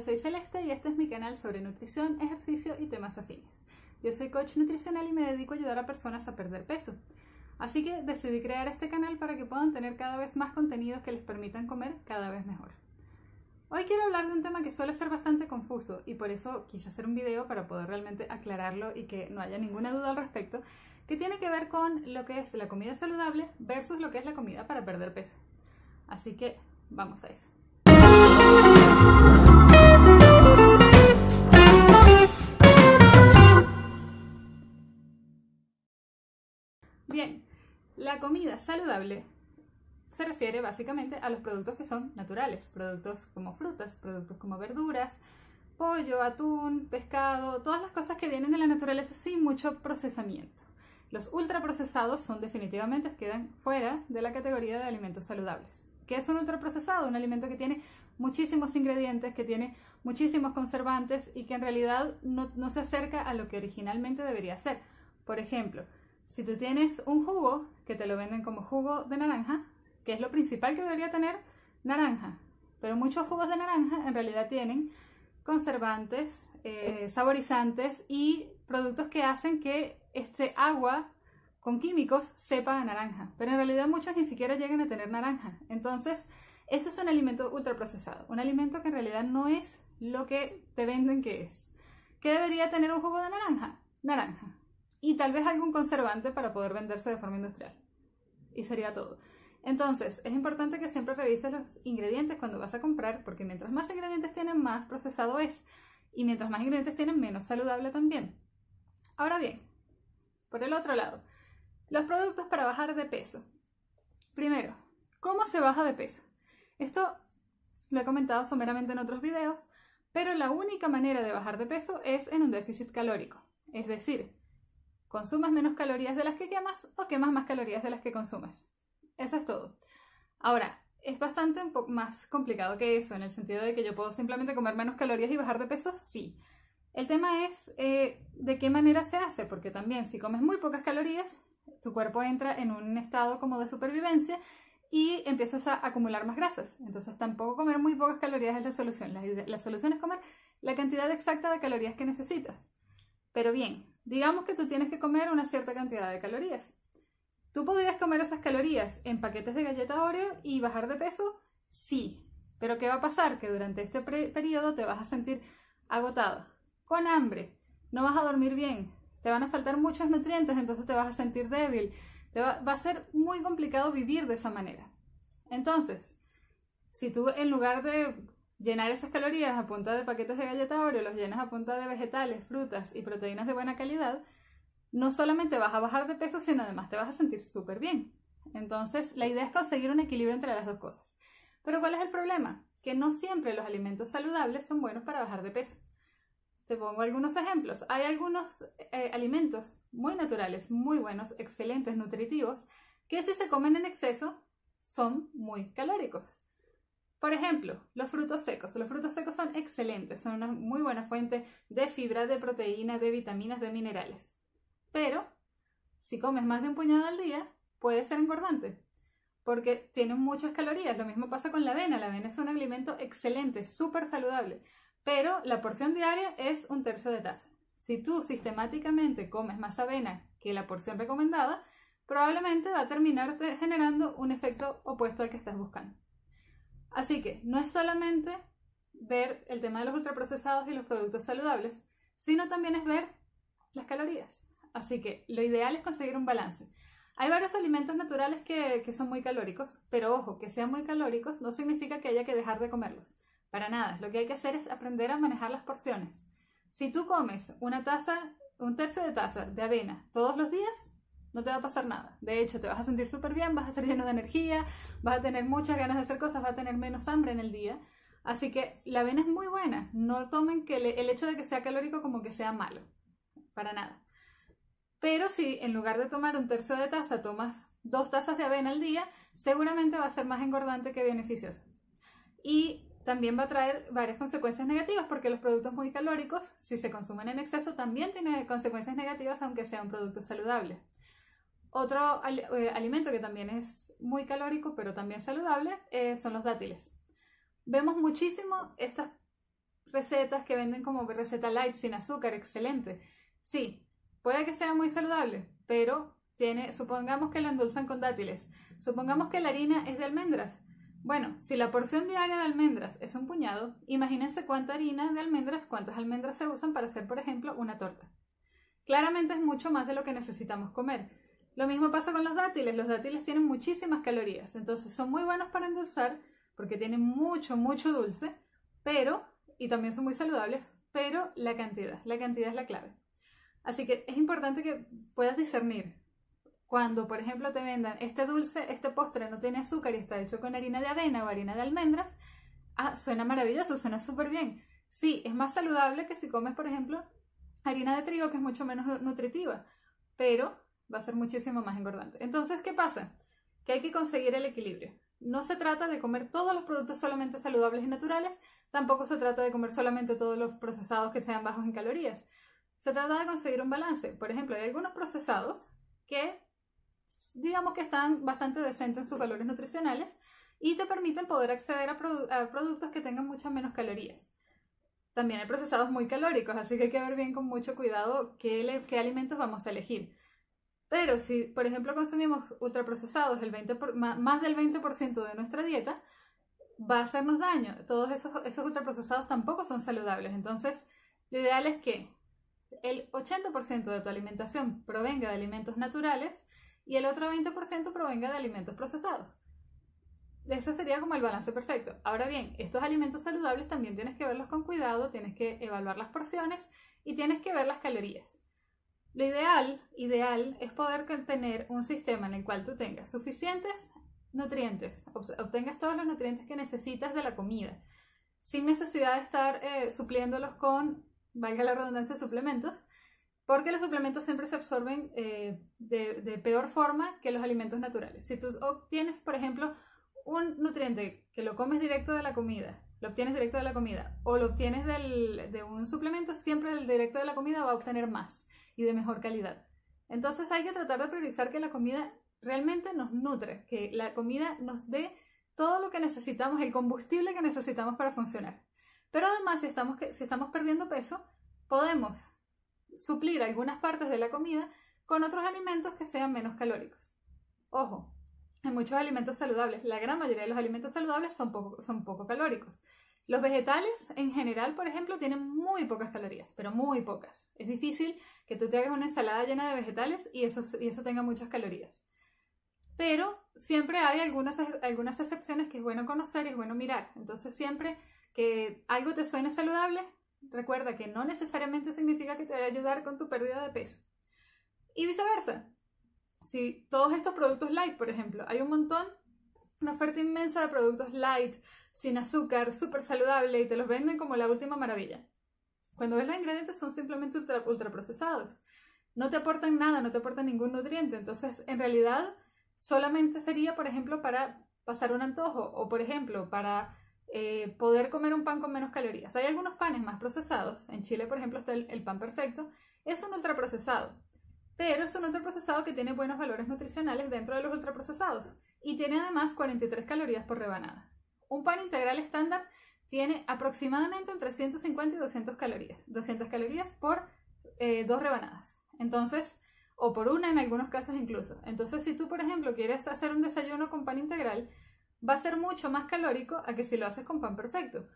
soy Celeste y este es mi canal sobre nutrición, ejercicio y temas afines. Yo soy coach nutricional y me dedico a ayudar a personas a perder peso. Así que decidí crear este canal para que puedan tener cada vez más contenidos que les permitan comer cada vez mejor. Hoy quiero hablar de un tema que suele ser bastante confuso y por eso quise hacer un video para poder realmente aclararlo y que no haya ninguna duda al respecto, que tiene que ver con lo que es la comida saludable versus lo que es la comida para perder peso. Así que vamos a eso. Bien, la comida saludable se refiere básicamente a los productos que son naturales, productos como frutas, productos como verduras, pollo, atún, pescado, todas las cosas que vienen de la naturaleza sin mucho procesamiento. Los ultraprocesados son definitivamente quedan fuera de la categoría de alimentos saludables. ¿Qué es un ultraprocesado? Un alimento que tiene muchísimos ingredientes, que tiene muchísimos conservantes y que en realidad no, no se acerca a lo que originalmente debería ser. Por ejemplo, si tú tienes un jugo que te lo venden como jugo de naranja, que es lo principal que debería tener naranja, pero muchos jugos de naranja en realidad tienen conservantes, eh, saborizantes y productos que hacen que este agua con químicos sepa a naranja, pero en realidad muchos ni siquiera llegan a tener naranja. Entonces, eso es un alimento ultraprocesado, un alimento que en realidad no es lo que te venden que es. ¿Qué debería tener un jugo de naranja? Naranja. Y tal vez algún conservante para poder venderse de forma industrial. Y sería todo. Entonces, es importante que siempre revises los ingredientes cuando vas a comprar, porque mientras más ingredientes tienen, más procesado es. Y mientras más ingredientes tienen, menos saludable también. Ahora bien, por el otro lado, los productos para bajar de peso. Primero, ¿cómo se baja de peso? Esto lo he comentado someramente en otros videos, pero la única manera de bajar de peso es en un déficit calórico. Es decir, consumas menos calorías de las que quemas o quemas más calorías de las que consumes. Eso es todo. Ahora, es bastante un poco más complicado que eso, en el sentido de que yo puedo simplemente comer menos calorías y bajar de peso, sí. El tema es eh, de qué manera se hace, porque también si comes muy pocas calorías, tu cuerpo entra en un estado como de supervivencia y empiezas a acumular más grasas. Entonces tampoco comer muy pocas calorías es la solución. La, la solución es comer la cantidad exacta de calorías que necesitas. Pero bien, digamos que tú tienes que comer una cierta cantidad de calorías. ¿Tú podrías comer esas calorías en paquetes de galleta Oreo y bajar de peso? Sí. Pero ¿qué va a pasar? Que durante este periodo te vas a sentir agotada, con hambre, no vas a dormir bien, te van a faltar muchos nutrientes, entonces te vas a sentir débil. Va, va a ser muy complicado vivir de esa manera. Entonces, si tú en lugar de llenar esas calorías a punta de paquetes de galleta Oreo, los llenas a punta de vegetales, frutas y proteínas de buena calidad, no solamente vas a bajar de peso, sino además te vas a sentir súper bien. Entonces, la idea es conseguir un equilibrio entre las dos cosas. Pero ¿cuál es el problema? Que no siempre los alimentos saludables son buenos para bajar de peso. Te pongo algunos ejemplos. Hay algunos eh, alimentos muy naturales, muy buenos, excelentes, nutritivos, que si se comen en exceso son muy calóricos. Por ejemplo, los frutos secos. Los frutos secos son excelentes, son una muy buena fuente de fibra, de proteínas, de vitaminas, de minerales. Pero si comes más de un puñado al día, puede ser engordante, porque tiene muchas calorías. Lo mismo pasa con la avena. La avena es un alimento excelente, súper saludable, pero la porción diaria es un tercio de taza. Si tú sistemáticamente comes más avena que la porción recomendada, probablemente va a terminar generando un efecto opuesto al que estás buscando. Así que no es solamente ver el tema de los ultraprocesados y los productos saludables, sino también es ver las calorías. Así que lo ideal es conseguir un balance. Hay varios alimentos naturales que, son muy calóricos, pero ojo, que sean muy calóricos no significa que haya que dejar de comerlos. Para nada, lo que hay que hacer es aprender a manejar las porciones. Si tú comes una taza, un tercio de taza de avena todos los días, no te va a pasar nada. De hecho, te vas a sentir súper bien, vas a estar lleno de energía, vas a tener muchas ganas de hacer cosas, vas a tener menos hambre en el día. Así que la avena es muy buena. No tomen que el hecho de que sea calórico como que sea malo. Para nada. Pero si en lugar de tomar un tercio de taza tomas dos tazas de avena al día, seguramente va a ser más engordante que beneficioso. Y también va a traer varias consecuencias negativas porque los productos muy calóricos, si se consumen en exceso, también tienen consecuencias negativas aunque sea un producto saludable. Otro eh, alimento que también es muy calórico pero también saludable eh, son los dátiles. Vemos muchísimo estas recetas que venden como receta light sin azúcar, excelente. Sí, puede que sea muy saludable, pero tiene, supongamos que lo endulzan con dátiles, supongamos que la harina es de almendras. Bueno, si la porción diaria de almendras es un puñado, imagínense cuánta harina de almendras, cuántas almendras se usan para hacer, por ejemplo, una torta. Claramente es mucho más de lo que necesitamos comer. Lo mismo pasa con los dátiles. Los dátiles tienen muchísimas calorías, entonces son muy buenos para endulzar porque tienen mucho, mucho dulce, pero, y también son muy saludables, pero la cantidad, la cantidad es la clave. Así que es importante que puedas discernir. Cuando, por ejemplo, te vendan este dulce, este postre no tiene azúcar y está hecho con harina de avena o harina de almendras, ah, suena maravilloso, suena súper bien. Sí, es más saludable que si comes, por ejemplo, harina de trigo, que es mucho menos nutritiva, pero va a ser muchísimo más engordante. Entonces, ¿qué pasa? Que hay que conseguir el equilibrio. No se trata de comer todos los productos solamente saludables y naturales, tampoco se trata de comer solamente todos los procesados que sean bajos en calorías. Se trata de conseguir un balance. Por ejemplo, hay algunos procesados que digamos que están bastante decentes en sus valores nutricionales y te permiten poder acceder a, productos que tengan muchas menos calorías. También hay procesados muy calóricos, así que hay que ver bien con mucho cuidado qué, alimentos vamos a elegir. Pero si, por ejemplo, consumimos ultraprocesados el 20 más del 20% de nuestra dieta, va a hacernos daño. Todos esos, esos ultraprocesados tampoco son saludables. Entonces, lo ideal es que el 80% de tu alimentación provenga de alimentos naturales y el otro 20% provenga de alimentos procesados. Ese sería como el balance perfecto. Ahora bien, estos alimentos saludables también tienes que verlos con cuidado, tienes que evaluar las porciones y tienes que ver las calorías. Lo ideal, ideal es poder tener un sistema en el cual tú tengas suficientes nutrientes, obtengas todos los nutrientes que necesitas de la comida, sin necesidad de estar eh, supliéndolos con, valga la redundancia, suplementos, porque los suplementos siempre se absorben eh, de, peor forma que los alimentos naturales. Si tú obtienes, por ejemplo, un nutriente que lo comes directo de la comida, lo obtienes directo de la comida, o lo obtienes de un suplemento, siempre el directo de la comida va a obtener más y de mejor calidad. Entonces hay que tratar de priorizar que la comida realmente nos nutre, que la comida nos dé todo lo que necesitamos, el combustible que necesitamos para funcionar. Pero además, si estamos, si estamos perdiendo peso, podemos suplir algunas partes de la comida con otros alimentos que sean menos calóricos. Ojo, hay muchos alimentos saludables. La gran mayoría de los alimentos saludables son poco, son poco calóricos. Los vegetales en general, por ejemplo, tienen muy pocas calorías, pero muy pocas. Es difícil que tú te hagas una ensalada llena de vegetales y eso, y eso tenga muchas calorías. Pero siempre hay algunas, algunas excepciones que es bueno conocer y es bueno mirar. Entonces siempre que algo te suene saludable, recuerda que no necesariamente significa que te va a ayudar con tu pérdida de peso. Y viceversa. Si todos estos productos light, por ejemplo, hay un montón, una oferta inmensa de productos light, sin azúcar, súper saludable y te los venden como la última maravilla. Cuando ves los ingredientes son simplemente ultra, procesados. No te aportan nada, no te aportan ningún nutriente. Entonces, en realidad, solamente sería, por ejemplo, para pasar un antojo o, por ejemplo, para eh, poder comer un pan con menos calorías. Hay algunos panes más procesados. En Chile, por ejemplo, está el, el pan perfecto. Es un ultraprocesado, pero es un ultraprocesado que tiene buenos valores nutricionales dentro de los ultraprocesados y tiene además 43 calorías por rebanada. Un pan integral estándar tiene aproximadamente entre 150 y 200 calorías. 200 calorías por eh, dos rebanadas. Entonces, o por una en algunos casos incluso. Entonces, si tú, por ejemplo, quieres hacer un desayuno con pan integral, va a ser mucho más calórico a que si lo haces con pan perfecto.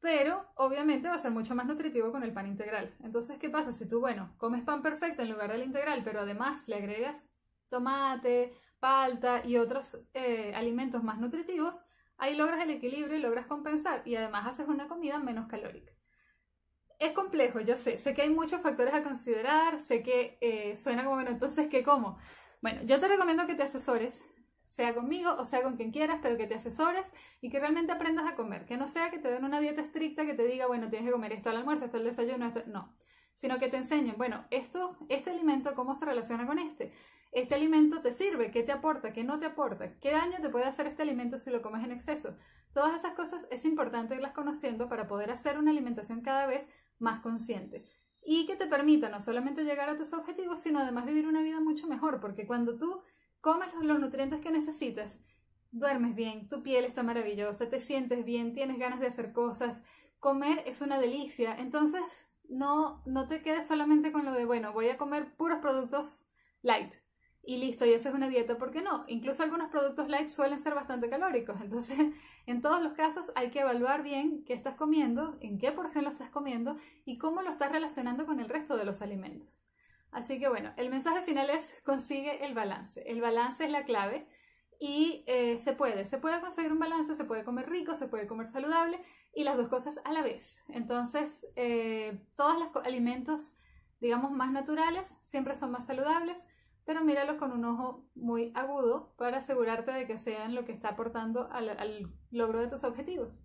Pero obviamente va a ser mucho más nutritivo con el pan integral. Entonces, ¿qué pasa? Si tú, bueno, comes pan perfecto en lugar del integral, pero además le agregas tomate, palta y otros eh, alimentos más nutritivos, Ahí logras el equilibrio y logras compensar y además haces una comida menos calórica. Es complejo, yo sé, sé que hay muchos factores a considerar, sé que eh, suena como, bueno, entonces, ¿qué como? Bueno, yo te recomiendo que te asesores, sea conmigo o sea con quien quieras, pero que te asesores y que realmente aprendas a comer, que no sea que te den una dieta estricta que te diga, bueno, tienes que comer esto al almuerzo, esto al desayuno, esto... no, sino que te enseñen, bueno, esto, este alimento, ¿cómo se relaciona con este? ¿Este alimento te sirve? ¿Qué te aporta? ¿Qué no te aporta? ¿Qué daño te puede hacer este alimento si lo comes en exceso? Todas esas cosas es importante irlas conociendo para poder hacer una alimentación cada vez más consciente y que te permita no solamente llegar a tus objetivos, sino además vivir una vida mucho mejor, porque cuando tú comes los nutrientes que necesitas, duermes bien, tu piel está maravillosa, te sientes bien, tienes ganas de hacer cosas, comer es una delicia. Entonces, no, no te quedes solamente con lo de, bueno, voy a comer puros productos light y listo, y esa es una dieta, ¿por qué no? Incluso algunos productos light suelen ser bastante calóricos, entonces en todos los casos hay que evaluar bien qué estás comiendo, en qué porción lo estás comiendo y cómo lo estás relacionando con el resto de los alimentos. Así que bueno, el mensaje final es consigue el balance. El balance es la clave y eh, se puede, se puede conseguir un balance, se puede comer rico, se puede comer saludable y las dos cosas a la vez. Entonces, eh, todos los alimentos, digamos, más naturales siempre son más saludables pero míralos con un ojo muy agudo para asegurarte de que sean lo que está aportando al, logro de tus objetivos.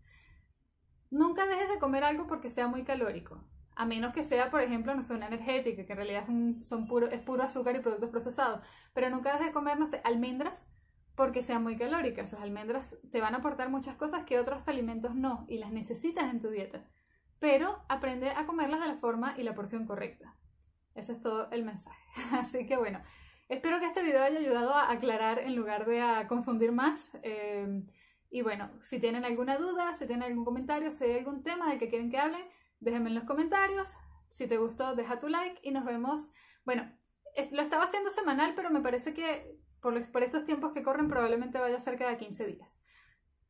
Nunca dejes de comer algo porque sea muy calórico, a menos que sea, por ejemplo, no sé, una energética, que en realidad son puro, es puro azúcar y productos procesados, pero nunca dejes de comer, no sé, almendras porque sean muy calóricas. Las almendras te van a aportar muchas cosas que otros alimentos no y las necesitas en tu dieta, pero aprende a comerlas de la forma y la porción correcta. Ese es todo el mensaje. Así que bueno, Espero que este video haya ayudado a aclarar en lugar de a confundir más. Eh, y bueno, si tienen alguna duda, si tienen algún comentario, si hay algún tema del que quieren que hable, déjenme en los comentarios. Si te gustó, deja tu like y nos vemos. Bueno, lo estaba haciendo semanal, pero me parece que por, estos tiempos que corren probablemente vaya a ser cada 15 días.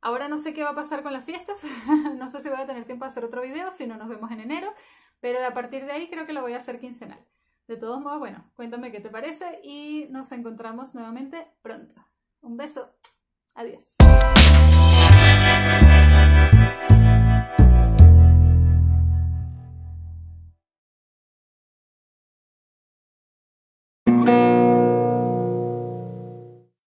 Ahora no sé qué va a pasar con las fiestas, no sé si voy a tener tiempo de hacer otro video, si no nos vemos en enero, pero a partir de ahí creo que lo voy a hacer quincenal. De todos modos, bueno, cuéntame qué te parece y nos encontramos nuevamente pronto. Un beso. Adiós.